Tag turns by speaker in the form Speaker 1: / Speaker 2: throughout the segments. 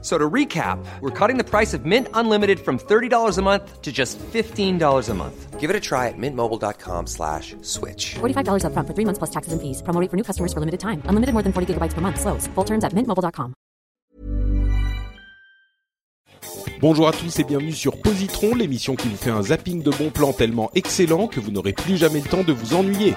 Speaker 1: So to recap, we're cutting the price of Mint Unlimited from $30 a month to just $15 a month.
Speaker 2: Give it a try at mintmobile.com slash switch.
Speaker 3: $45 upfront for three months plus taxes and fees. Promo rate for new customers for limited time. Unlimited more than 40 gigabytes per month. Slows. Full terms at mintmobile.com.
Speaker 4: Bonjour à tous et bienvenue sur Positron, l'émission qui vous fait un zapping de bons plans tellement excellent que vous n'aurez plus jamais le temps de vous ennuyer.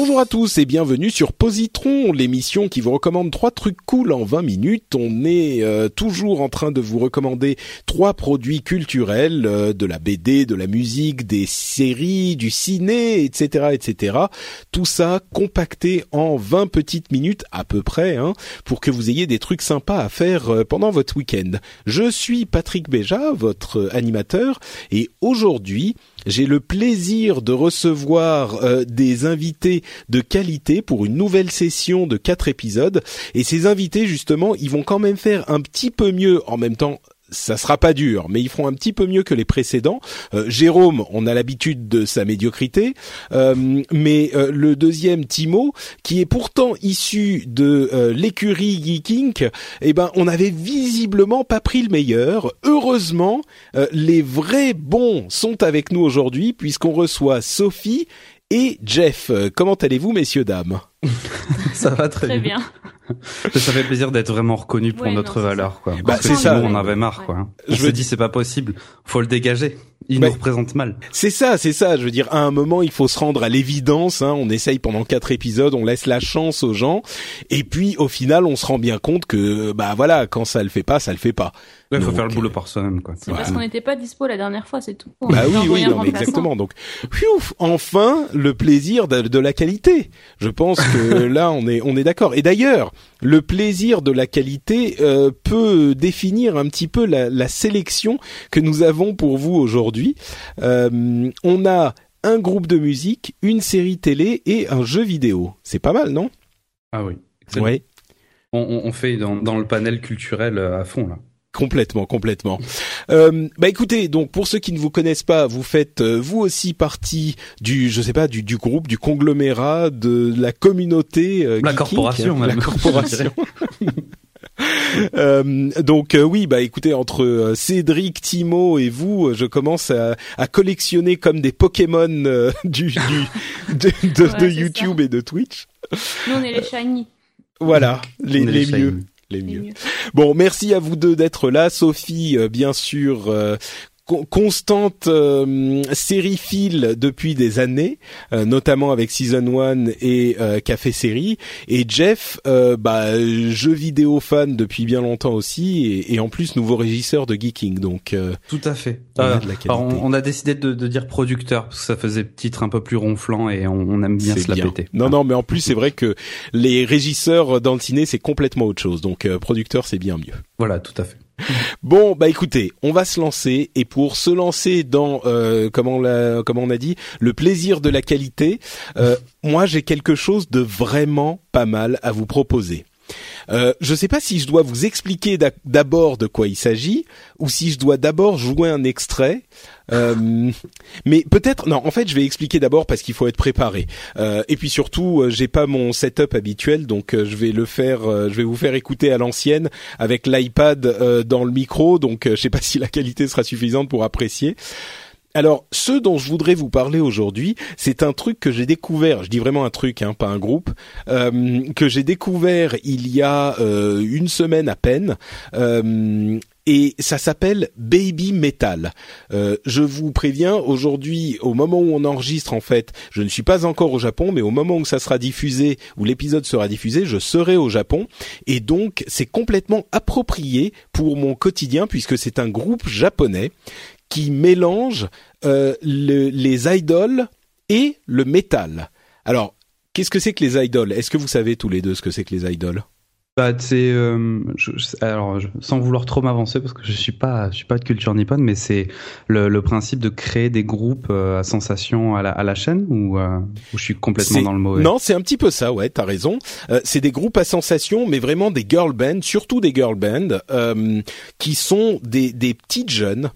Speaker 4: Bonjour à tous et bienvenue sur Positron, l'émission qui vous recommande trois trucs cool en 20 minutes. On est euh, toujours en train de vous recommander trois produits culturels, euh, de la BD, de la musique, des séries, du ciné, etc., etc. Tout ça compacté en 20 petites minutes à peu près, hein, pour que vous ayez des trucs sympas à faire euh, pendant votre week-end. Je suis Patrick Béja, votre animateur, et aujourd'hui, j'ai le plaisir de recevoir euh, des invités de qualité pour une nouvelle session de quatre épisodes. Et ces invités, justement, ils vont quand même faire un petit peu mieux en même temps. Ça sera pas dur, mais ils feront un petit peu mieux que les précédents. Euh, Jérôme, on a l'habitude de sa médiocrité, Euh, mais euh, le deuxième, Timo, qui est pourtant issu de euh, l'écurie Geeking, eh ben, on avait visiblement pas pris le meilleur. Heureusement, euh, les vrais bons sont avec nous aujourd'hui, puisqu'on reçoit Sophie et Jeff. Euh, Comment allez-vous, messieurs dames?
Speaker 5: Ça va très,
Speaker 6: Très
Speaker 5: bien.
Speaker 6: bien.
Speaker 5: Ça fait plaisir d'être vraiment reconnu pour
Speaker 6: Ouais,
Speaker 5: notre
Speaker 6: non,
Speaker 5: valeur, quoi.
Speaker 4: Bah,
Speaker 5: Parce que
Speaker 4: c'est ça.
Speaker 5: sinon, on avait marre, quoi. On
Speaker 4: Je veux-
Speaker 5: dit, c'est pas possible. Faut le dégager. Il
Speaker 4: Ouais.
Speaker 5: nous représente mal.
Speaker 4: C'est ça, c'est ça. Je veux dire, à un moment, il faut se rendre à l'évidence. Hein. On essaye pendant quatre épisodes, on laisse la chance aux gens, et puis au final, on se rend bien compte que, bah voilà, quand ça le fait pas, ça le fait pas.
Speaker 5: Il faut
Speaker 4: Donc,
Speaker 5: faire le boulot
Speaker 4: euh,
Speaker 5: par soi-même, quoi.
Speaker 6: C'est parce qu'on n'était pas dispo la dernière fois, c'est tout. On
Speaker 4: Bah oui, oui, non, mais exactement. Donc, enfin, le plaisir de, de la qualité. Je pense que là, on est, on est d'accord. Et d'ailleurs, le plaisir de la qualité euh, peut définir un petit peu la, la sélection que nous avons pour vous aujourd'hui. Euh, on a un groupe de musique, une série télé et un jeu vidéo. C'est pas mal, non?
Speaker 5: Ah oui.
Speaker 4: Ouais.
Speaker 5: On, fait dans, dans le panel culturel euh, à fond, là.
Speaker 4: Complètement, complètement. Euh, bah écoutez, donc pour ceux qui ne vous connaissent pas, vous faites euh, vous aussi partie du, je sais pas, du, du groupe, du conglomérat, de la communauté, euh,
Speaker 5: La
Speaker 4: geeking,
Speaker 5: corporation,
Speaker 4: hein, la corporation. Euh, donc euh, oui, bah écoutez, entre euh, Cédric, Timo et vous, euh, je commence à, à collectionner comme des Pokémon euh, du, du de, de-
Speaker 6: Ouais,
Speaker 4: de
Speaker 6: c'est
Speaker 4: YouTube et de Twitch.
Speaker 6: Nous, on est les shiny.
Speaker 4: Voilà, les, les mieux, les mieux. Bon, merci à vous deux d'être là. Sophie, euh, bien sûr, euh, constante euh, sériephile depuis des années, euh, notamment avec Season 1 et euh, Café Série. Et Jeff, euh, bah, jeu vidéo fan depuis bien longtemps aussi, et, et en plus nouveau régisseur de Geeking. Donc, euh,
Speaker 5: Tout à fait.
Speaker 4: On a
Speaker 5: Euh,
Speaker 4: de la
Speaker 5: alors, on, on a décidé de, de dire producteur parce que ça faisait titre un peu plus ronflant et on, on aime bien
Speaker 4: c'est
Speaker 5: se la
Speaker 4: bien.
Speaker 5: péter.
Speaker 4: Non, non, mais en plus c'est vrai que les régisseurs dans le ciné c'est complètement autre chose. Donc, euh, producteur c'est bien mieux.
Speaker 5: Voilà, tout à fait.
Speaker 4: Bon, bah écoutez, on va se lancer et pour se lancer dans euh, on comment on a dit le plaisir de la qualité, euh, moi j'ai quelque chose de vraiment pas mal à vous proposer. Euh, je ne sais pas si je dois vous expliquer d'a- d'abord de quoi il s'agit ou si je dois d'abord jouer un extrait. Euh, mais peut-être non. En fait, je vais expliquer d'abord parce qu'il faut être préparé. Euh, et puis surtout, euh, j'ai pas mon setup habituel, donc euh, je vais le faire. je vais vous faire écouter à l'ancienne avec l'iPad dans le micro. Donc, euh, je sais pas si la qualité sera suffisante pour apprécier. Alors, ce dont je voudrais vous parler aujourd'hui, c'est un truc que j'ai découvert. Je dis vraiment un truc, hein, pas un groupe, euh, que j'ai découvert il y a euh, une semaine à peine. Euh, et ça s'appelle Baby Metal. Euh, je vous préviens, aujourd'hui, au moment où on enregistre, en fait, je ne suis pas encore au Japon, mais au moment où ça sera diffusé, où l'épisode sera diffusé, je serai au Japon, et donc c'est complètement approprié pour mon quotidien puisque c'est un groupe japonais qui mélange euh, le- les idoles et le métal. Alors, qu'est-ce que c'est que les idoles? Est-ce que vous savez tous les deux ce que c'est que les idoles?
Speaker 5: Bah, c'est euh, alors je- sans vouloir trop m'avancer parce que je suis pas je suis pas de culture nippone, mais c'est le, le principe de créer des groupes euh, à sensation à la, à la chaîne ou euh, je suis complètement dans le mauvais?
Speaker 4: Non, c'est un petit peu ça, ouais, t'as raison. Euh, c'est des groupes à sensation, mais vraiment des girl bands, surtout des girl bands, euh, qui sont des, des petites jeunes,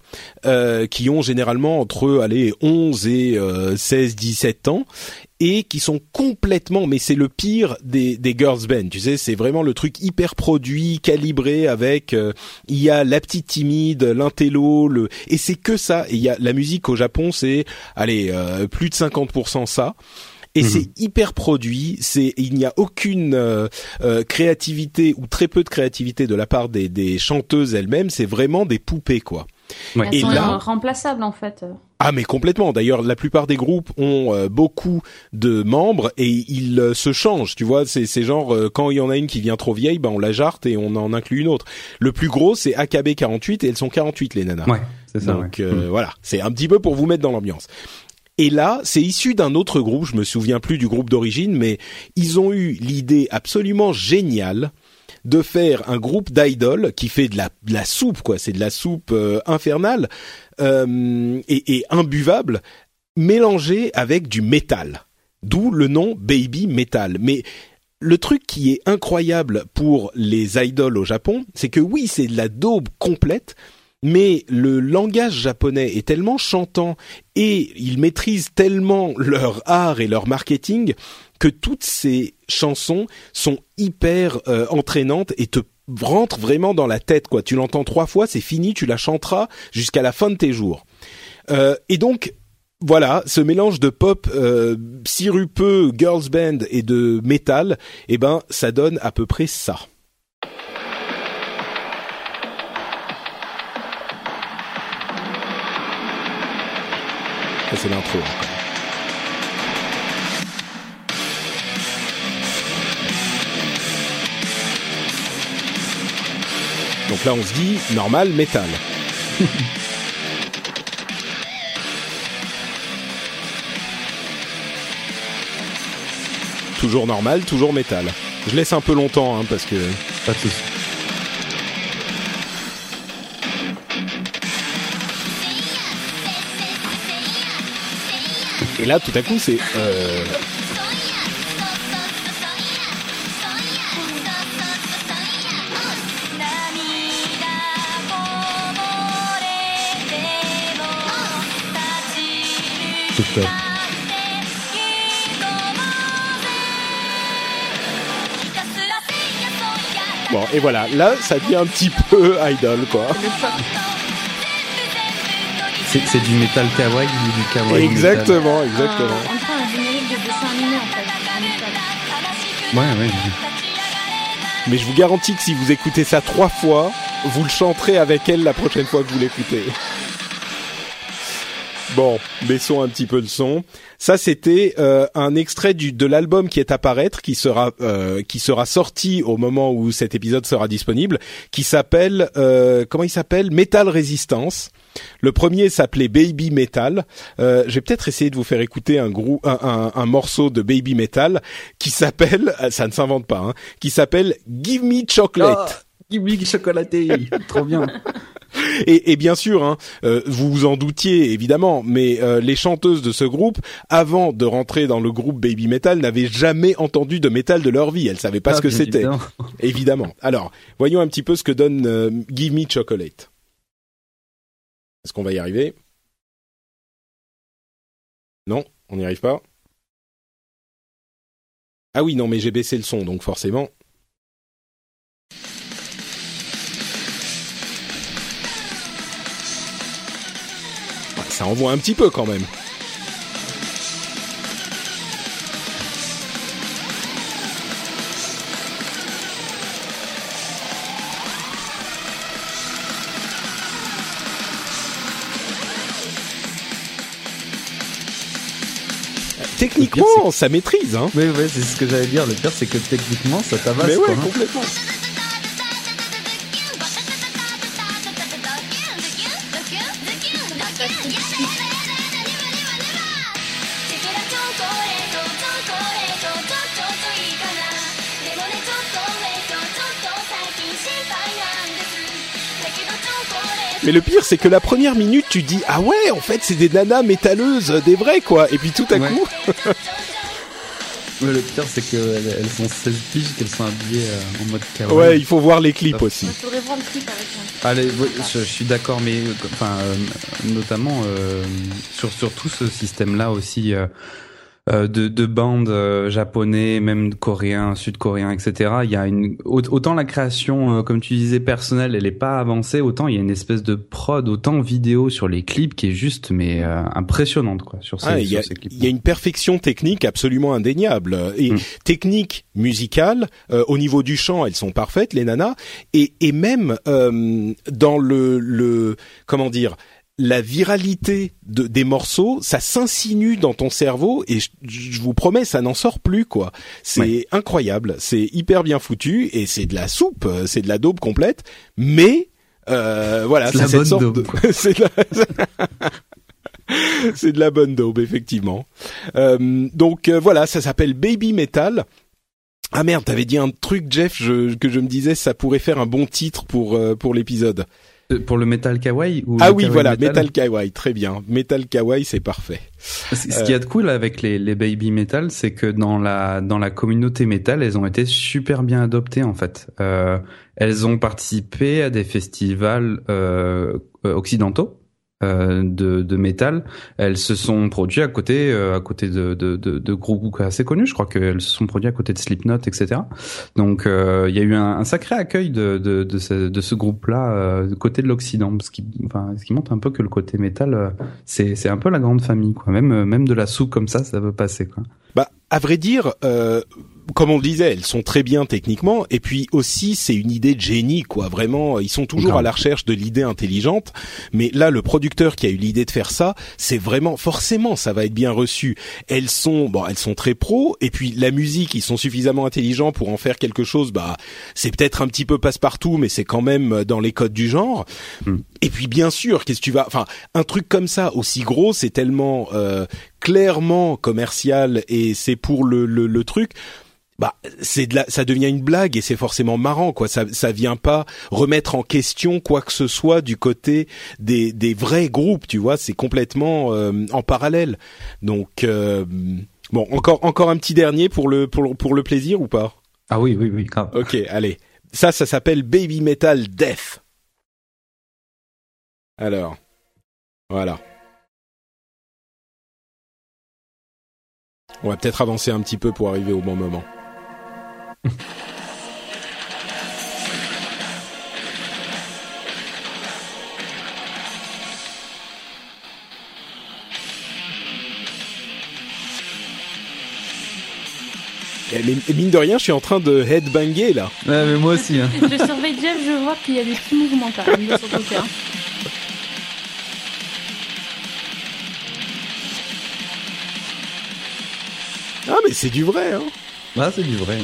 Speaker 4: euh, qui ont généralement entre, allez, 11 et euh, 16, 17 ans, et qui sont complètement, mais c'est le pire des, des girls band, tu sais, c'est vraiment le truc hyper produit, calibré avec, euh, il y a la petite timide, l'intello, le, et c'est que ça, et il y a la musique au Japon, c'est, allez, euh, plus de 50% ça. Et
Speaker 5: Mhm.
Speaker 4: c'est hyper produit, c'est il n'y a aucune euh, euh, créativité ou très peu de créativité de la part des, des chanteuses elles-mêmes, c'est vraiment des poupées quoi.
Speaker 5: Ouais.
Speaker 6: Elles
Speaker 4: Et
Speaker 6: sont
Speaker 4: là-
Speaker 6: remplaçables en fait.
Speaker 4: Ah mais complètement. D'ailleurs, la plupart des groupes ont euh, beaucoup de membres et ils euh, se changent. Tu vois, c'est c'est genre euh, quand il y en a une qui vient trop vieille, ben on la jarte et on en inclut une autre. Le plus gros, c'est AKB 48 et elles sont 48 les nanas.
Speaker 5: Ouais, c'est ça.
Speaker 4: Donc
Speaker 5: ouais.
Speaker 4: euh, voilà, c'est un petit peu pour vous mettre dans l'ambiance. Et là, c'est issu d'un autre groupe, je me souviens plus du groupe d'origine, mais ils ont eu l'idée absolument géniale de faire un groupe d'idoles qui fait de la, soupe, quoi. C'est de la soupe euh, infernale euh, et, et imbuvable, mélangée avec du métal. D'où le nom Baby Metal. Mais le truc qui est incroyable pour les idoles au Japon, c'est que oui, c'est de la daube complète, mais le langage japonais est tellement chantant et ils maîtrisent tellement leur art et leur marketing que toutes ces chansons sont hyper euh, entraînantes et te rentrent vraiment dans la tête quoi. Tu l'entends trois fois, c'est fini, tu la chanteras jusqu'à la fin de tes jours. Euh, et donc voilà, ce mélange de pop euh, sirupeux, girls band et de métal, eh ben ça donne à peu près ça. C'est l'intro. Donc là on se dit normal métal. toujours normal, toujours métal. Je laisse un peu longtemps hein, parce que
Speaker 5: Pas de.
Speaker 4: Et là tout à coup c'est euh, bon et voilà là ça devient un petit peu idol quoi.
Speaker 5: C'est c'est du métal kawaii ou du kawaii
Speaker 4: Exactement, exactement.
Speaker 6: Un, entre un générique de dessin animé en fait. un métal.
Speaker 5: métal Ouais, ouais.
Speaker 4: Mais je vous garantis que si vous écoutez ça trois fois, vous le chanterez avec elle la prochaine fois que vous l'écoutez. Bon, baissons un petit peu le son. Ça, c'était euh, un extrait du, de l'album qui est à paraître, qui sera euh, qui sera sorti au moment où cet épisode sera disponible, qui s'appelle euh, comment il s'appelle? Metal Resistance. Le premier s'appelait Baby Metal. Euh, je vais peut-être essayer de vous faire écouter un, grou- un, un, morceau de Baby Metal qui s'appelle, ça ne s'invente pas, hein, qui s'appelle Give Me Chocolate.
Speaker 5: Chocolaté, trop bien.
Speaker 4: Et, et bien sûr, hein, euh, vous vous en doutiez évidemment, mais euh, les chanteuses de ce groupe, avant de rentrer dans le groupe Baby Metal, n'avaient jamais entendu de métal de leur vie. Elles savaient pas
Speaker 5: Ah,
Speaker 4: ce que c'était.
Speaker 5: évidemment.
Speaker 4: Évidemment. Alors, voyons un petit peu ce que donne euh, Give Me Chocolate. Est-ce qu'on va y arriver? Non, on n'y arrive pas. Ah oui, non, mais j'ai baissé le son, donc forcément. Ça envoie un petit peu quand même. Techniquement, ça maîtrise, hein.
Speaker 5: Ouais, ouais, c'est ce que j'allais dire. Le pire, c'est que techniquement, ça tabasse.
Speaker 4: Mais
Speaker 5: quoi,
Speaker 4: ouais,
Speaker 5: hein.
Speaker 4: complètement. Mais le pire, c'est que la première minute, tu dis ah ouais, en fait, c'est des nanas métalleuses, des vraies quoi. Et puis tout à
Speaker 5: Ouais.
Speaker 4: coup,
Speaker 5: le pire, c'est qu'elles elles sont 16 piges, qu'elles sont habillées euh, en mode kawaii.
Speaker 4: ouais, il faut voir les clips aussi.
Speaker 6: Il faudrait voir le clip avec un.
Speaker 5: Allez, ouais, je, je suis d'accord, mais euh, enfin, euh, notamment euh, sur sur tout ce système-là aussi euh, de de bandes euh, japonais, même coréens, sud-coréens, etc. Il y a une au- autant la création, euh, comme tu disais, personnelle, elle est pas avancée, autant il y a une espèce de prod, autant vidéo sur les clips qui est juste mais euh, impressionnante quoi sur ces,
Speaker 4: Ah, il y,
Speaker 5: sur
Speaker 4: a,
Speaker 5: ces clips.
Speaker 4: il y a une perfection technique absolument indéniable et
Speaker 5: Mm.
Speaker 4: technique musicale euh, au niveau du chant elles sont parfaites les nanas et, et même euh, dans le, le comment dire la viralité de, des morceaux, ça s'insinue dans ton cerveau et je, je vous promets, ça n'en sort plus quoi. C'est
Speaker 5: Ouais.
Speaker 4: incroyable, c'est hyper bien foutu et c'est de la soupe, euh, c'est de la daube complète, mais euh, voilà,
Speaker 5: C'est la
Speaker 4: cette
Speaker 5: bonne
Speaker 4: sorte
Speaker 5: daube,
Speaker 4: de- c'est de la- c'est de la bonne daube effectivement. Euh, donc euh, voilà, ça s'appelle Baby Metal. Ah merde, t'avais dit un truc, Jeff, je- que je me disais, ça pourrait faire un bon titre pour euh, pour l'épisode.
Speaker 5: Euh, Pour le metal kawaii ou
Speaker 4: Ah oui,
Speaker 5: kawaii
Speaker 4: voilà,
Speaker 5: metal
Speaker 4: Metal Kawaii, très bien. Metal Kawaii, c'est parfait.
Speaker 5: Ce ce qu'il y a de cool avec les, les baby metal, c'est que dans la dans la communauté metal, elles ont été super bien adoptées en fait. Euh, elles ont participé à des festivals euh, euh, occidentaux euh, de de métal. Elles se sont produites à côté euh, à côté de de, de, de groupes assez connus. Je crois qu'elles se sont produites à côté de Slipknot, etc. Donc euh, il y a eu un, un sacré accueil de de de ce, de ce groupe-là euh, côté de l'Occident, ce qui enfin ce qui montre un peu que le côté métal euh, c'est c'est un peu la grande famille quoi. Même euh, même de la soupe comme ça, ça peut passer quoi.
Speaker 4: Bah, à vrai dire, euh, comme on le disait, elles sont très bien techniquement, et puis aussi c'est une idée de génie, quoi. Vraiment, ils sont toujours à la recherche de l'idée intelligente. Mais là, le producteur qui a eu l'idée de faire ça, c'est vraiment forcément, ça va être bien reçu. Elles sont, bon, elles sont très pro, et puis la musique, ils sont suffisamment intelligents pour en faire quelque chose. Bah, c'est peut-être un petit peu passe-partout, mais c'est quand même dans les codes du genre.
Speaker 5: Hmm.
Speaker 4: Et puis bien sûr, qu'est-ce que tu vas, enfin, un truc comme ça aussi gros, c'est tellement euh, clairement commercial et c'est pour le, le, le truc. Bah, c'est de la, ça devient une blague et c'est forcément marrant quoi. Ça, ça vient pas remettre en question quoi que ce soit du côté des, des vrais groupes, tu vois. C'est complètement euh, en parallèle. Donc euh, bon, encore encore un petit dernier pour le pour le- pour le plaisir ou pas?
Speaker 5: Ah oui oui oui grave.
Speaker 4: Ok, allez. Ça, ça s'appelle Baby Metal Death. Alors, voilà. On va peut-être avancer un petit peu pour arriver au bon moment. Eh, Mais mais mine de rien, je suis en train de headbanger là.
Speaker 5: Ouais, mais moi aussi. Hein.
Speaker 6: Je surveille Jeff, je vois qu'il y a des petits mouvements quand même de son côté. hein.
Speaker 4: Ah mais c'est du vrai, hein.
Speaker 5: Ah c'est du vrai.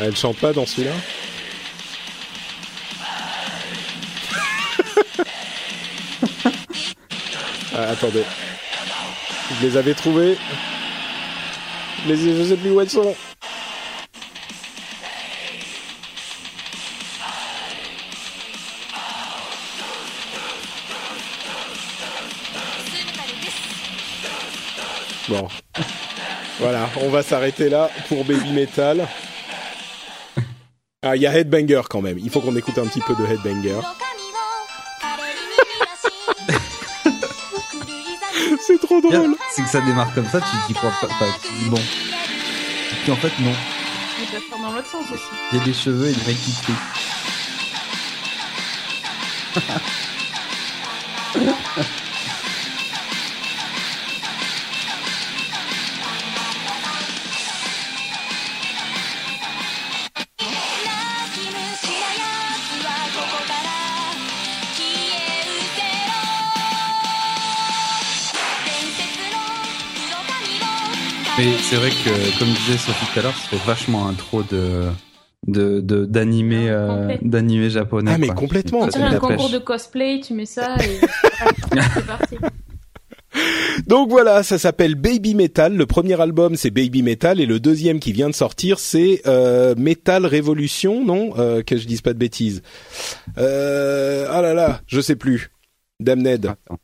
Speaker 4: Elle chante pas dans celui-là. ah, attendez. Je les avais trouvés. Ai- je sais plus où elles sont. Voilà, on va s'arrêter là pour Baby Metal. Ah, il y a Headbanger quand même. Il faut qu'on écoute un petit peu de Headbanger. C'est trop drôle.
Speaker 5: C'est que ça démarre comme ça, tu t'y crois pas. Enfin, tu dis bon. Et puis en fait non.
Speaker 6: Il peut faire dans l'autre sens aussi.
Speaker 5: Il y a des cheveux et le mec qui c'est vrai que, comme disait Sophie tout à l'heure, ça fait vachement intro de de de d'animé euh,
Speaker 6: Complet.
Speaker 5: d'animé japonais.
Speaker 4: Ah, mais
Speaker 5: quoi.
Speaker 4: complètement,
Speaker 5: met
Speaker 6: un concours
Speaker 5: pêche.
Speaker 6: de cosplay, tu mets ça et c'est parti.
Speaker 4: Donc voilà, ça s'appelle Baby Metal. Le premier album c'est Baby Metal et le deuxième qui vient de sortir c'est euh, Metal Révolution, non euh, Que je dise pas de bêtises. Euh, ah là là, je sais plus. Damned.
Speaker 5: Attends,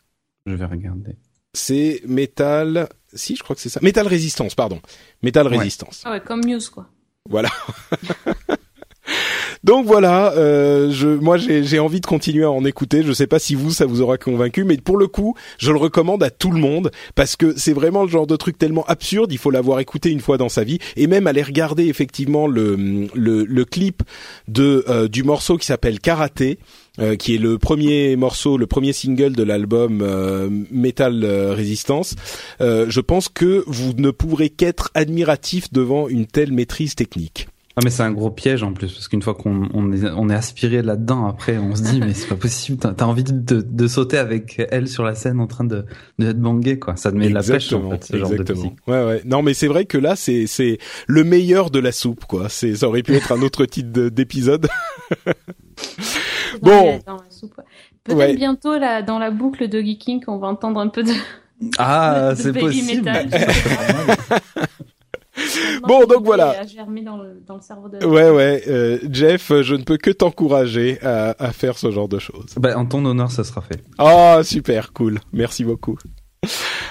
Speaker 5: je vais regarder.
Speaker 4: C'est Metal. Si, je crois que c'est ça. Metal Résistance, pardon. Metal
Speaker 5: Ouais.
Speaker 4: Résistance.
Speaker 6: Ah ouais, comme Muse, quoi.
Speaker 4: Voilà. Donc voilà, euh, je, moi j'ai j'ai envie de continuer à en écouter. Je sais pas si vous ça vous aura convaincu, mais pour le coup, je le recommande à tout le monde parce que c'est vraiment le genre de truc tellement absurde. Il faut l'avoir écouté une fois dans sa vie et même aller regarder effectivement le le, le clip de euh, du morceau qui s'appelle Karaté. Euh, qui est le premier morceau, le premier single de l'album euh, Metal euh, Resistance. Euh, je pense que vous ne pourrez qu'être admiratif devant une telle maîtrise technique.
Speaker 5: Ah mais c'est un gros piège en plus parce qu'une fois qu'on on est, on est aspiré là-dedans après on se dit mais c'est pas possible t'as envie de, de sauter avec elle sur la scène en train de de être bangé quoi ça te met la pêche en fait ce genre de
Speaker 4: exactement.
Speaker 5: musique.
Speaker 4: Ouais, ouais. Non, mais c'est vrai que là, c'est c'est le meilleur de la soupe, quoi. C'est ça aurait pu être un autre titre de- d'épisode. Bon.
Speaker 6: Dans la soupe, ouais. Peut-être
Speaker 4: Ouais.
Speaker 6: bientôt, là, dans la boucle de Geeking, on va entendre un peu de.
Speaker 5: Ah c'est
Speaker 6: baby
Speaker 5: possible.
Speaker 6: metal.
Speaker 4: Bon, donc voilà.
Speaker 6: Dans le, dans le cerveau de.
Speaker 4: Ouais, ouais. euh, Jeff, je ne peux que t'encourager à, à faire ce genre de choses.
Speaker 5: Bah, en ton honneur ça sera fait.
Speaker 4: Ah, super, cool. Merci beaucoup.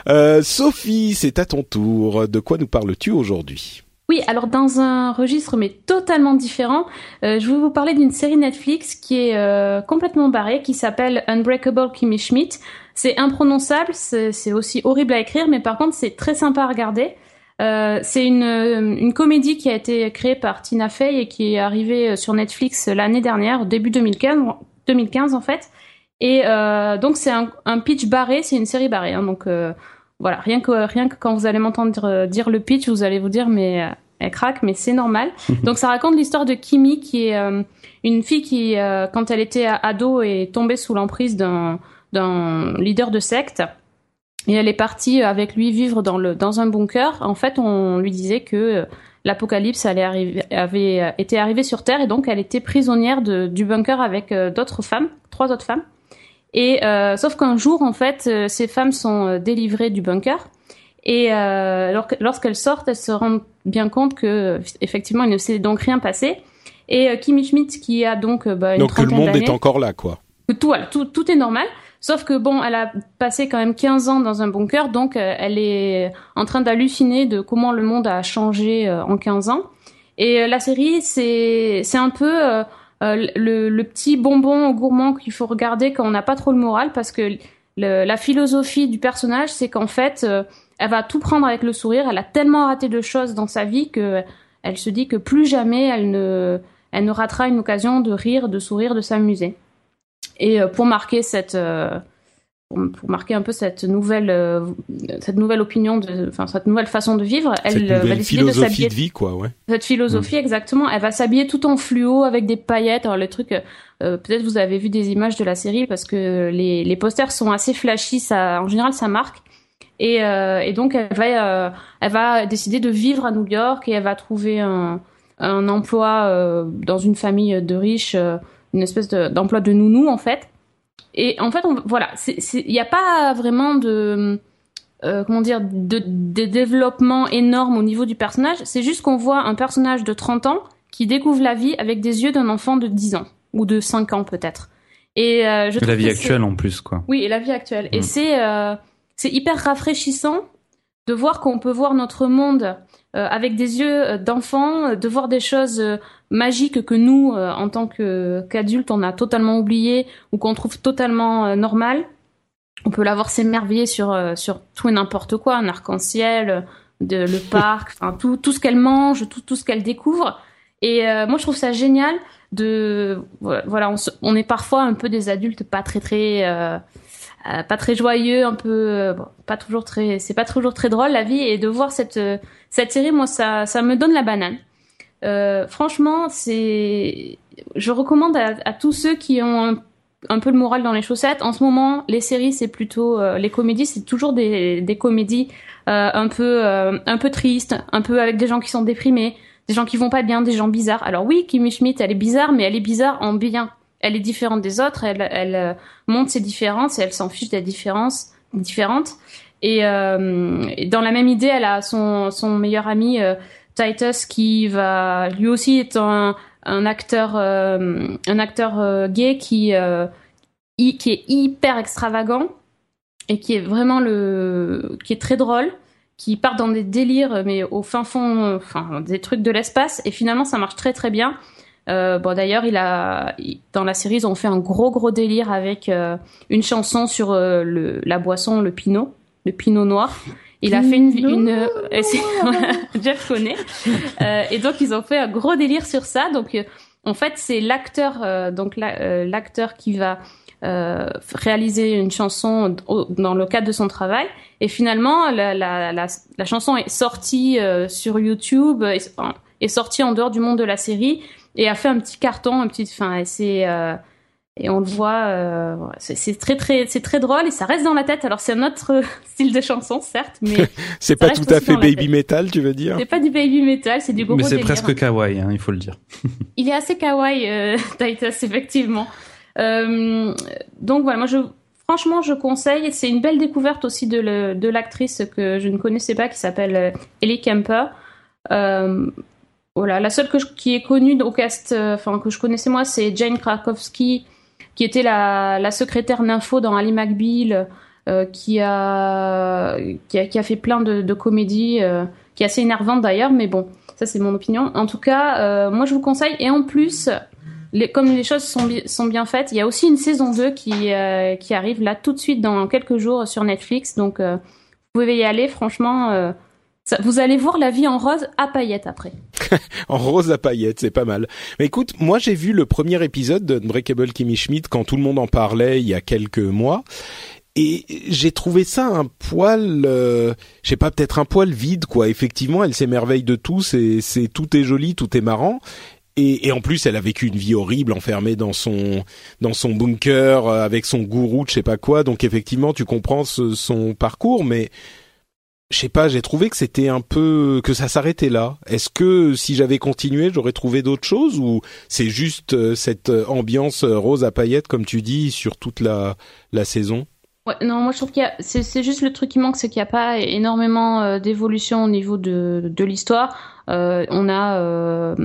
Speaker 4: Euh, Sophie, c'est à ton tour. De quoi nous parles-tu aujourd'hui?
Speaker 6: Oui, alors dans un registre mais totalement différent, euh, je vais vous parler d'une série Netflix qui est euh, complètement barrée, qui s'appelle Unbreakable Kimmy Schmidt. C'est imprononçable, c'est aussi horrible à écrire, mais par contre c'est très sympa à regarder. Euh, c'est une, comédie qui a été créée par Tina Fey et qui est arrivée sur Netflix l'année dernière, début 2015, 2015 en fait. Et donc c'est un, pitch barré, c'est une série barrée. hein, donc voilà, rien que rien que quand vous allez m'entendre euh, dire le pitch, vous allez vous dire mais euh, elle craque, mais c'est normal. donc ça raconte l'histoire de Kimi qui est euh, une fille qui, euh, quand elle était ado, est tombée sous l'emprise d'un d'un leader de secte. Et elle est partie avec lui vivre dans le dans un bunker. En fait, on lui disait que euh, l'apocalypse allait arriver, avait euh, été arrivé sur Terre et donc elle était prisonnière de, du bunker avec euh, d'autres femmes, trois autres femmes. Et euh, sauf qu'un jour, en fait, euh, ces femmes sont euh, délivrées du bunker. Et euh, lor- lorsqu'elles sortent, elles se rendent bien compte que effectivement, il ne s'est donc rien passé. Et euh, Kimi Schmidt, qui a donc bah, une
Speaker 4: Donc que le
Speaker 6: trentaine
Speaker 4: monde est encore là, quoi.
Speaker 6: tout, tout, tout est normal. Sauf que bon, elle a passé quand même 15 ans dans un bunker, donc euh, elle est en train d'halluciner de comment le monde a changé euh, en 15 ans. Et euh, la série, c'est c'est un peu euh, le, le petit bonbon gourmand qu'il faut regarder quand on n'a pas trop le moral, parce que le- la philosophie du personnage, c'est qu'en fait, euh, elle va tout prendre avec le sourire. Elle a tellement raté de choses dans sa vie que elle se dit que plus jamais elle ne elle ne ratera une occasion de rire, de sourire, de s'amuser. Et euh, pour marquer cette euh, pour, marquer un peu cette nouvelle euh, cette nouvelle opinion de enfin cette nouvelle façon de vivre, elle
Speaker 4: Cette
Speaker 6: euh, va décider de s'habiller
Speaker 4: de vie, quoi, ouais.
Speaker 6: cette philosophie exactement. Elle va s'habiller tout en fluo avec des paillettes. Alors le truc, euh, peut-être vous avez vu des images de la série parce que les, les posters sont assez flashy. Ça, en général, ça marque. Et, euh, et donc elle va, euh, elle va décider de vivre à New York et elle va trouver un, un emploi euh, dans une famille de riches, euh, une espèce de- d'emploi de, nounou en fait. Et en fait, on, voilà, il n'y a pas vraiment de euh, comment dire, de, de développement énorme au niveau du personnage. C'est juste qu'on voit un personnage de 30 ans qui découvre la vie avec des yeux d'un enfant de 10 ans ou de 5 ans peut-être. Et euh, je
Speaker 5: La vie actuelle en plus quoi.
Speaker 6: oui, et la vie actuelle. Et
Speaker 5: Mm.
Speaker 6: c'est euh, c'est hyper rafraîchissant de voir qu'on peut voir notre monde avec des yeux euh, d'enfant, euh, de voir des choses euh, magiques que nous, euh, en tant qu'adultes, on a totalement oublié ou qu'on trouve totalement euh, normal. On peut la voir s'émerveiller sur euh, sur tout et n'importe quoi, un arc-en-ciel, euh, de, le parc, enfin tout tout ce qu'elle mange, tout tout ce qu'elle découvre. Et euh, moi, je trouve ça génial de voilà, on, se- on est parfois un peu des adultes pas très très euh, euh, pas très joyeux, un peu euh, bon, pas toujours très c'est pas toujours très drôle la vie et de voir cette euh, cette série moi ça ça me donne la banane. Euh, franchement, c'est je recommande à, tous ceux qui ont un, un peu le moral dans les chaussettes. En ce moment, les séries c'est plutôt les comédies, c'est toujours des des comédies un peu un peu tristes, un peu avec des gens qui sont déprimés, des gens qui vont pas bien, des gens bizarres. Alors oui, Kimmy Schmidt, elle est bizarre, mais elle est bizarre en bien. Elle est différente des autres, elle, elle euh, montre ses différences et elle s'en fiche des différences différentes. Et, euh, dans la même idée, elle a son, son meilleur ami euh, Titus qui va lui aussi est un, un acteur euh, un acteur euh, gay qui euh, hi- qui est hyper extravagant et qui est vraiment le qui est très drôle qui part dans des délires mais au fin fond euh, enfin des trucs de l'espace et finalement ça marche très très bien euh, bon d'ailleurs il a dans la série ils ont fait un gros gros délire avec euh, une chanson sur euh, le la boisson le pinot le pinot noir. Il a fait une, une Jeff connaît. Et donc ils ont fait un gros délire sur ça. Donc en fait c'est l'acteur donc la- l'acteur qui va réaliser une chanson dans le cadre de son travail. Et finalement la, la, la, chanson est sortie sur YouTube est sortie en dehors du monde de la série et a fait un petit carton un petit enfin et c'est euh, et on le voit euh, c'est très très c'est très drôle et ça reste dans la tête alors c'est un autre style de chanson certes mais
Speaker 4: C'est pas tout à fait baby metal, tu veux dire?
Speaker 6: C'est pas du baby metal c'est du gros
Speaker 5: Mais c'est presque kawaii, hein, il faut le dire.
Speaker 6: Il est assez kawaii, euh, Titus, effectivement. Euh, donc voilà, moi je, franchement, je conseille. C'est une belle découverte aussi de, l'actrice que je ne connaissais pas, qui s'appelle Ellie Kemper. Voilà, la seule que je- qui est connue au cast, euh, enfin que je connaissais moi, c'est Jane Krakowski, qui était la, secrétaire nympho dans Ali McBeal, euh, qui a, qui a fait plein de, comédies, euh, qui est assez énervante d'ailleurs, mais bon, ça c'est mon opinion. En tout cas, moi je vous conseille. Et en plus, comme les choses sont, sont bien faites, il y a aussi une saison 2 qui, qui arrive là tout de suite dans quelques jours sur Netflix. Donc vous pouvez y aller, franchement. Vous allez voir la vie en rose à paillettes après.
Speaker 4: En rose à paillettes, c'est pas mal. Mais écoute, moi j'ai vu le premier épisode de Unbreakable Kimmy Schmidt quand tout le monde en parlait il y a quelques mois. Et j'ai trouvé ça un poil, euh, je sais pas, peut-être un poil vide, quoi. Effectivement, elle s'émerveille de tout, c'est, c'est tout est joli, tout est marrant. Et, et en plus, elle a vécu une vie horrible, enfermée dans son dans son bunker euh, avec son gourou, je sais pas quoi. Donc effectivement, tu comprends ce- son parcours, mais je sais pas, j'ai trouvé que c'était un peu que ça s'arrêtait là. Est-ce que si j'avais continué, j'aurais trouvé d'autres choses ou c'est juste euh, cette euh, ambiance euh, rose à paillettes comme tu dis sur toute la la saison?
Speaker 6: Ouais, non, moi je trouve qu'il y a, c'est, juste le truc qui manque, c'est qu'il n'y a pas énormément euh, d'évolution au niveau de, de l'histoire. Euh, on a, euh,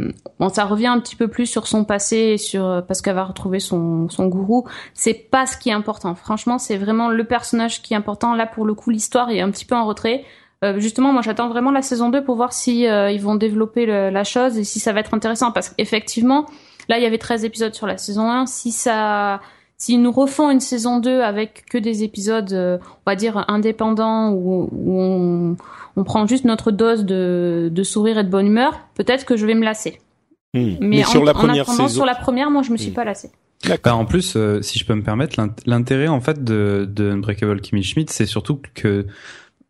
Speaker 6: bon, ça revient un petit peu plus sur son passé, et sur parce qu'elle va retrouver son son gourou. C'est pas ce qui est important. Franchement, c'est vraiment le personnage qui est important. Là, pour le coup, l'histoire est un petit peu en retrait. Euh, justement, moi, j'attends vraiment la saison 2 pour voir si euh, ils vont développer la chose et si ça va être intéressant. Parce qu'effectivement, là, il y avait 13 épisodes sur la saison 1. Si ça S'ils nous refont une saison 2 avec que des épisodes, euh, on va dire, indépendants, où, où on, on prend juste notre dose de, de sourire et de bonne humeur, peut-être que je vais me lasser.
Speaker 4: Hmm.
Speaker 6: Mais,
Speaker 4: sur
Speaker 6: en,
Speaker 4: la
Speaker 6: en
Speaker 4: première
Speaker 6: attendant,
Speaker 4: saison,
Speaker 6: sur la première, moi, je me suis
Speaker 4: Hmm.
Speaker 6: pas lassée.
Speaker 5: Bah, en plus, euh, si je peux me permettre, l'int- l'intérêt en fait de, de Unbreakable Kimmy Schmidt, c'est surtout que,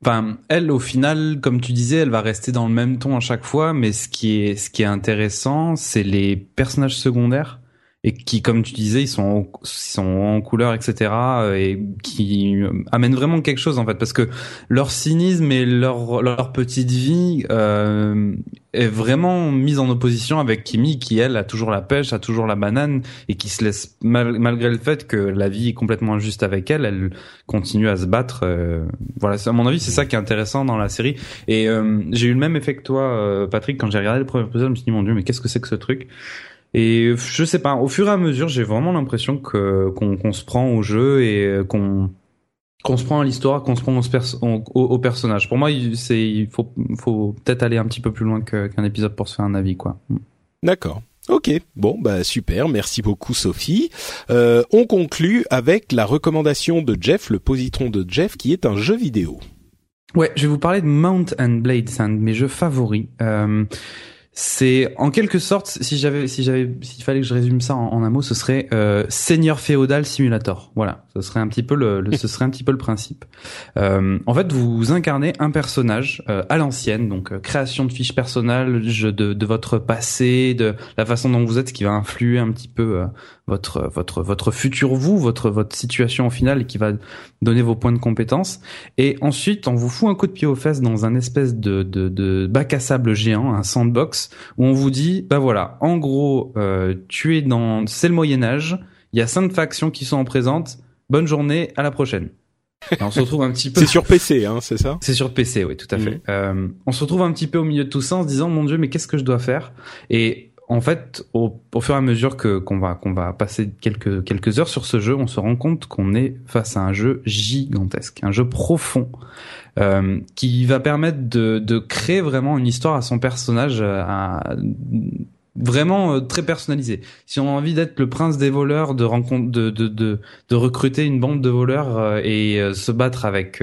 Speaker 5: enfin, elle au final, comme tu disais, elle va rester dans le même ton à chaque fois, mais ce qui est ce qui est intéressant, c'est les personnages secondaires et qui, comme tu disais, ils sont ils sont en couleur, etc. euh, et qui euh, amènent vraiment quelque chose en fait, parce que leur cynisme et leur leur petite vie euh, est vraiment mise en opposition avec Kimi, qui elle a toujours la pêche, a toujours la banane et qui se laisse mal- malgré le fait que la vie est complètement injuste avec elle, elle continue à se battre. euh, voilà, à mon avis, c'est ça qui est intéressant dans la série. Et euh, j'ai eu le même effet que toi, euh, Patrick, quand j'ai regardé le premier épisode, je me suis dit mon dieu, mais qu'est-ce que c'est que ce truc? Et je sais pas, au fur et à mesure, j'ai vraiment l'impression que qu'on qu'on se prend au jeu et qu'on qu'on se prend à l'histoire, qu'on se prend au, pers- au, au personnage. Pour moi, il- c'est il faut faut peut-être aller un petit peu plus loin qu'un épisode pour se faire un avis, quoi.
Speaker 4: D'accord. Ok, bon bah super, merci beaucoup Sophie. Euh, on conclut avec la recommandation de Jeff, le positron de Jeff, qui est un jeu vidéo.
Speaker 5: Ouais, je vais vous parler de Mount and Blade, c'est un de mes jeux favoris. Euh, c'est en quelque sorte, si j'avais, si j'avais, s'il fallait que je résume ça en, un mot, ce serait euh, Seigneur féodal simulator. Voilà, ce serait un petit peu le, le- ce serait un petit peu le principe. Euh, en fait, vous incarnez un personnage euh, à l'ancienne, donc euh, création de fiches personnelles, de, de votre passé, de la façon dont vous êtes, ce qui va influer un petit peu euh, votre votre votre futur vous, votre votre situation au final, qui va donner vos points de compétence. Et ensuite, on vous fout un coup de pied aux fesses dans un espèce de, de, de bac à sable géant, un sandbox, où on vous dit, bah voilà, en gros, euh, tu es dans, c'est le Moyen Âge, il y a cinq factions qui sont en présente, bonne journée, à la prochaine. Et on se retrouve un petit peu.
Speaker 4: C'est sur PC, hein, c'est ça?
Speaker 5: C'est sur PC, oui, tout à fait. Euh, on se retrouve un petit peu au milieu de tout ça en se disant, mon Dieu, mais qu'est-ce que je dois faire? Et en fait, au, fur et à mesure que qu'on va qu'on va passer quelques quelques heures sur ce jeu, on se rend compte qu'on est face à un jeu gigantesque, un jeu profond. Euh, qui va permettre de, de créer vraiment une histoire à son personnage, euh, vraiment euh, très personnalisé. Si on a envie d'être le prince des voleurs, de rencontre, de, de, de, de recruter une bande de voleurs euh, et euh, se battre avec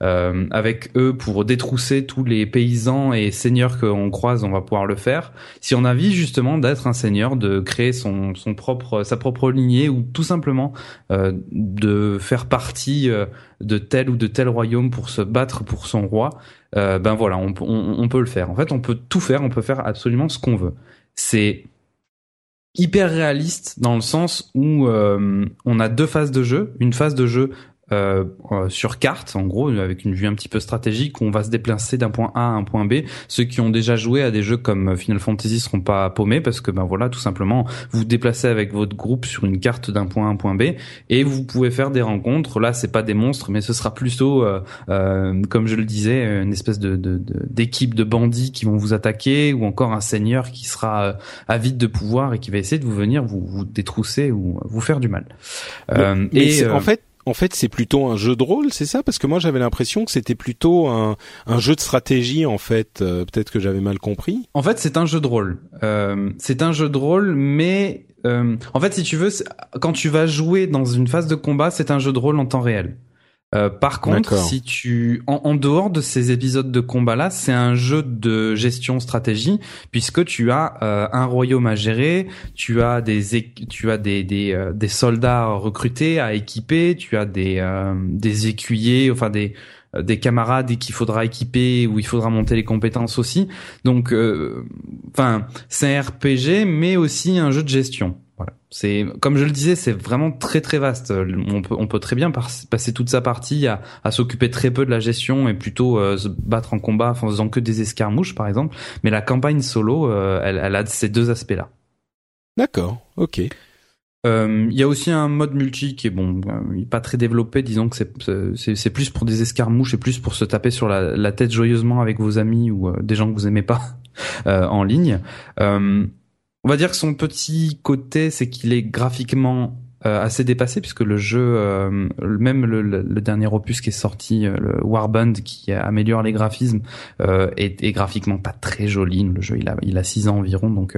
Speaker 5: avec eux pour détrousser tous les paysans et seigneurs qu'on croise, on va pouvoir le faire. Si on a envie justement d'être un seigneur, de créer son son propre sa propre lignée ou tout simplement de faire partie de tel ou de tel royaume pour se battre pour son roi, ben voilà, on, on, on peut le faire. En fait, on peut tout faire, on peut faire absolument ce qu'on veut c'est hyper réaliste dans le sens où euh, on a deux phases de jeu. Une phase de jeu euh, euh, sur carte, en gros, avec une vue un petit peu stratégique, on va se déplacer d'un point A à un point B. Ceux qui ont déjà joué à des jeux comme Final Fantasy seront pas paumés parce que ben voilà, tout simplement, vous vous déplacez avec votre groupe sur une carte d'un point A à un point B et vous pouvez faire des rencontres. Là, c'est pas des monstres, mais ce sera plutôt, euh, euh comme je le disais, une espèce de d'équipe de, de, bandits qui vont vous attaquer ou encore un seigneur qui sera euh, avide de pouvoir et qui va essayer de vous venir vous, vous détrousser ou vous faire du mal.
Speaker 4: Mais, mais et en fait en fait, c'est plutôt un jeu de rôle, c'est ça? Parce que moi, j'avais l'impression que c'était plutôt un, un, jeu de stratégie, en fait. Euh, Peut-être que j'avais mal compris.
Speaker 5: En fait, c'est un jeu de rôle. Euh, c'est un jeu de rôle, mais euh, en fait, si tu veux, quand tu vas jouer dans une phase de combat, c'est un jeu de rôle en temps réel. Euh, par contre, si tu en, en, dehors de ces épisodes de combat là, c'est un jeu de gestion stratégie puisque tu as euh, un royaume à gérer, tu as des tu as des des, euh, des soldats recrutés à équiper, tu as des euh, des écuyers, enfin des des camarades qu'il faudra équiper où il faudra monter les compétences aussi. Donc, enfin, c'est un RPG mais aussi un jeu de gestion. Voilà. C'est comme je le disais, c'est vraiment très très vaste. On peut on peut très bien passer toute sa partie à, à s'occuper très peu de la gestion et plutôt euh, se battre en combat en faisant que des escarmouches par exemple. Mais la campagne solo, euh, elle, elle, a ces deux aspects-là.
Speaker 4: D'accord. Ok.
Speaker 5: Euh, il y a aussi un mode multi qui est bon, pas très développé. Disons que c'est plus pour des escarmouches et plus pour se taper sur la, la tête joyeusement avec vos amis ou des gens que vous aimez pas en ligne. On va dire que son petit côté, c'est qu'il est graphiquement assez dépassé puisque le jeu, euh, même le, le, dernier opus qui est sorti, euh, le Warband, qui améliore les graphismes, est, est, graphiquement pas très joli. Le jeu, il a, il a 6 ans environ, donc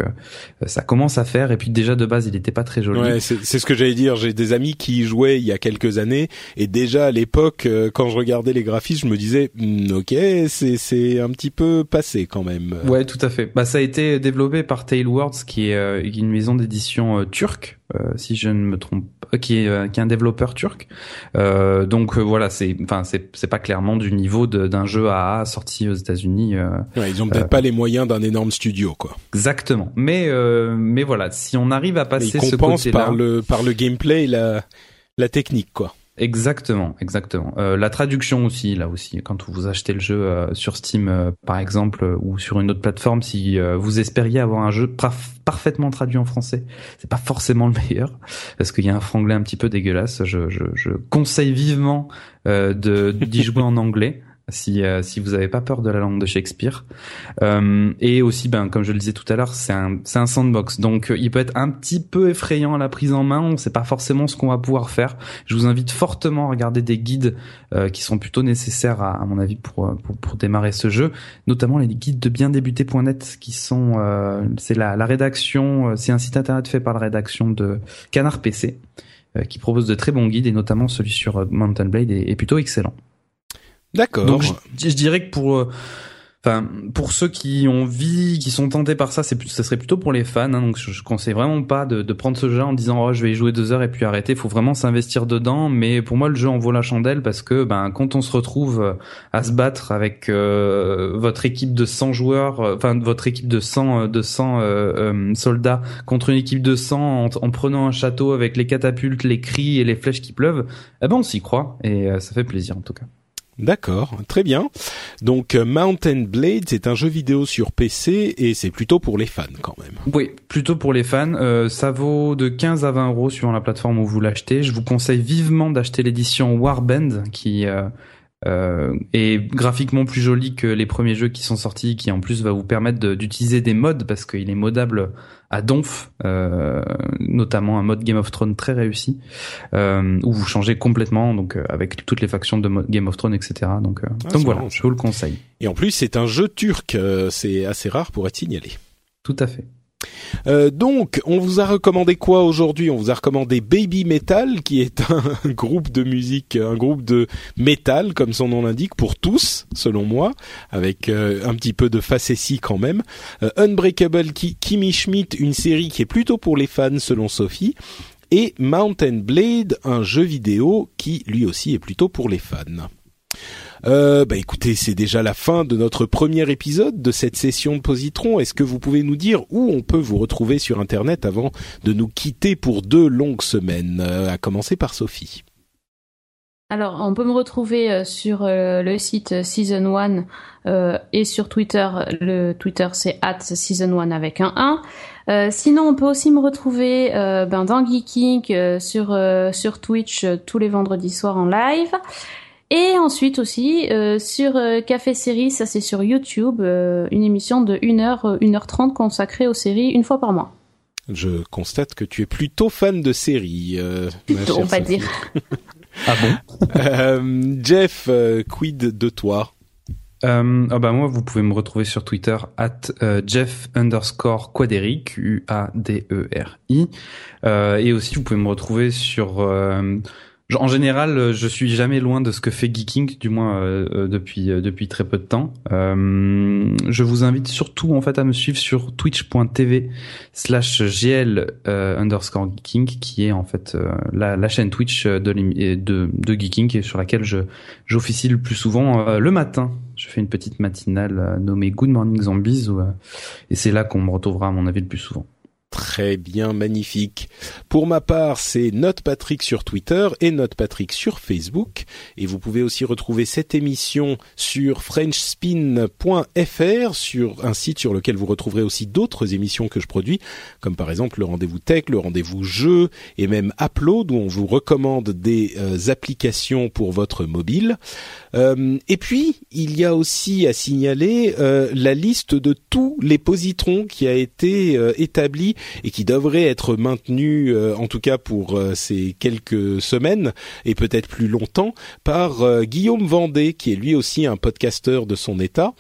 Speaker 5: ça commence à faire. Et puis déjà de base, il était pas très joli.
Speaker 4: Ouais, c'est ce que j'allais dire. J'ai des amis qui y jouaient il y a quelques années, et déjà à l'époque, quand je regardais les graphismes, je me disais, mm, ok, c'est c'est un petit peu passé quand même.
Speaker 5: Ouais, tout à fait. Bah ça a été développé par Tailwords, qui est une maison d'édition turque euh, si je ne me trompe pas, qui est, euh, qui est un développeur turc. Euh, donc voilà, c'est enfin c'est c'est pas clairement du niveau d'un jeu AA sorti aux États-Unis.
Speaker 4: Ouais, ils ont peut-être pas les moyens d'un énorme studio, quoi.
Speaker 5: Exactement. Mais mais voilà, si on arrive à passer
Speaker 4: ce côté-là, par le par le gameplay, la la technique, quoi.
Speaker 5: Exactement, exactement. Euh, la traduction aussi, là aussi, quand vous achetez le jeu euh, sur Steam, euh, par exemple, euh, ou sur une autre plateforme, si vous espériez avoir un jeu parfaitement traduit en français, c'est pas forcément le meilleur, parce qu'il y a un franglais un petit peu dégueulasse. Je, je, je conseille vivement de d'y jouer en anglais si euh, si vous n'avez pas peur de la langue de Shakespeare. Euh, et aussi, ben comme je le disais tout à l'heure, c'est un c'est un sandbox, donc euh, il peut être un petit peu effrayant à la prise en main. On sait pas forcément ce qu'on va pouvoir faire. Je vous invite fortement à regarder des guides euh, qui sont plutôt nécessaires à, à mon avis pour, pour, pour démarrer ce jeu, notamment les guides de bien débuter.net qui sont c'est la la rédaction, c'est un site internet fait par la rédaction de Canard PC qui propose de très bons guides et notamment celui sur Mountain Blade est plutôt excellent.
Speaker 4: D'accord.
Speaker 5: Donc je, je, dirais que pour euh, Enfin, pour ceux qui ont envie, qui sont tentés par ça, c'est ce serait plutôt pour les fans. Hein, donc, je, je conseille vraiment pas de, de, prendre ce jeu en disant oh je vais y jouer deux heures et puis arrêter. Il faut vraiment s'investir dedans. Mais pour moi, le jeu en vaut la chandelle parce que ben quand on se retrouve euh, à se battre avec euh, votre équipe de 100 joueurs, euh, enfin votre équipe de 100 de 100 euh, soldats contre une équipe de 100 en, en, prenant un château avec les catapultes, les cris et les flèches qui pleuvent, eh ben on s'y croit et ça fait plaisir en tout cas.
Speaker 4: D'accord, très bien. Donc euh, Mountain Blade, c'est un jeu vidéo sur PC et c'est plutôt pour les fans quand même.
Speaker 5: Oui, plutôt pour les fans. Euh, ça vaut de 15 à 20 euros suivant la plateforme où vous l'achetez. Je vous conseille vivement d'acheter l'édition Warband qui euh, euh, est graphiquement plus jolie que les premiers jeux qui sont sortis, qui en plus va vous permettre d'utiliser des modes parce qu'il est modable à donf, euh, notamment un mode Game of Thrones très réussi, euh, où vous changez complètement, donc euh, avec toutes les factions de Game of Thrones, etc. Donc, euh,
Speaker 4: Ah,
Speaker 5: donc voilà,
Speaker 4: marrant,
Speaker 5: je vous le conseille.
Speaker 4: Et en plus, c'est un jeu turc, euh, c'est assez rare pour être signalé.
Speaker 5: Tout à fait.
Speaker 4: Euh, donc, on vous a recommandé quoi aujourd'hui? On vous a recommandé Baby Metal, qui est un groupe de musique, un groupe de métal, comme son nom l'indique, pour tous, selon moi, avec euh, un petit peu de facétie quand même. Euh, Unbreakable Ki- Kimmy Schmidt, une série qui est plutôt pour les fans, selon Sophie. Et Mountain Blade, un jeu vidéo qui lui aussi est plutôt pour les fans. Euh, bah écoutez, c'est déjà la fin de notre premier épisode de cette session de Positron. Est-ce que vous pouvez nous dire où on peut vous retrouver sur Internet avant de nous quitter pour deux longues semaines Euh, À commencer par Sophie.
Speaker 6: Alors, on peut me retrouver euh, sur euh, le site Season 1 euh, et sur Twitter. Le Twitter, c'est at Season 1 avec un 1. Euh, sinon, on peut aussi me retrouver ben, dans Geeking sur, sur Twitch tous les vendredis soirs en live. Et ensuite aussi euh, sur euh, Café Série, ça c'est sur YouTube, euh, une émission de 1h, euh, 1h30 consacrée aux séries une fois par mois.
Speaker 4: Je constate que tu es plutôt fan de séries. euh,
Speaker 6: Plutôt, on va dire.
Speaker 5: Ah bon?
Speaker 4: Euh, Jeff, euh, quid de toi?
Speaker 5: Euh, ah bah moi, vous pouvez me retrouver sur Twitter at euh, Jeff underscore Quaderi, Q-A-D-E-R-I. Euh, et aussi, vous pouvez me retrouver sur... en général, euh, je suis jamais loin de ce que fait Geeking, du moins euh, euh, depuis euh, depuis très peu de temps. Je vous invite surtout en fait à me suivre sur twitch.tv slash gl underscore geeking, qui est en fait la, chaîne Twitch de, de Geeking et sur laquelle je j'officie le plus souvent le matin. Je fais une petite matinale nommée Good Morning Zombies où, et c'est là qu'on me retrouvera à mon avis le plus souvent.
Speaker 4: Très bien, magnifique. Pour ma part, c'est Note Patrick sur Twitter et Note Patrick sur Facebook. Et vous pouvez aussi retrouver cette émission sur frenchspin.fr, sur un site sur lequel vous retrouverez aussi d'autres émissions que je produis, comme par exemple le rendez-vous tech, le rendez-vous jeu et même Upload où on vous recommande des euh, applications pour votre mobile. Euh, et puis, il y a aussi à signaler euh, la liste de tous les positrons qui a été établie et qui devrait être maintenu, euh, en tout cas pour euh, ces quelques semaines et peut-être plus longtemps, par euh, Guillaume Vendée, qui est lui aussi un podcasteur de son état.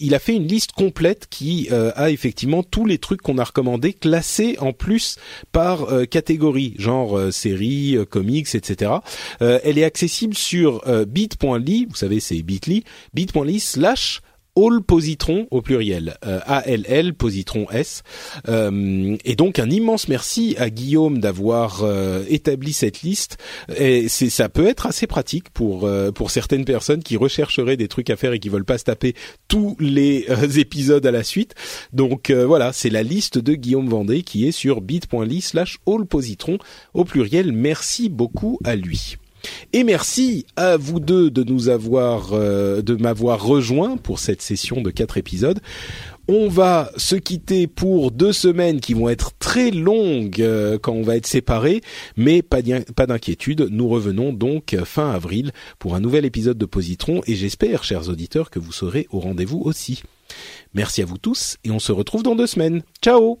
Speaker 4: Il a fait une liste complète qui a effectivement tous les trucs qu'on a recommandés classés en plus par catégorie, genre séries, comics, etc. Elle est accessible sur bit.ly, vous savez c'est bit.ly, bit.ly slash All Positron au pluriel, euh, A-L-L Positron S. Euh, et donc un immense merci à Guillaume d'avoir euh, établi cette liste. Et c'est ça peut être assez pratique pour euh, pour certaines personnes qui rechercheraient des trucs à faire et qui veulent pas se taper tous les euh, épisodes à la suite. Donc euh, voilà, c'est la liste de Guillaume Vendée qui est sur bit.ly slash All Positron au pluriel. Merci beaucoup à lui. Et merci à vous deux de nous avoir, euh, de m'avoir rejoint pour cette session de quatre épisodes. On va se quitter pour deux semaines qui vont être très longues euh, quand on va être séparés, mais pas d'in- pas d'inquiétude, nous revenons donc fin avril pour un nouvel épisode de Positron et j'espère, chers auditeurs, que vous serez au rendez-vous aussi. Merci à vous tous et on se retrouve dans deux semaines. Ciao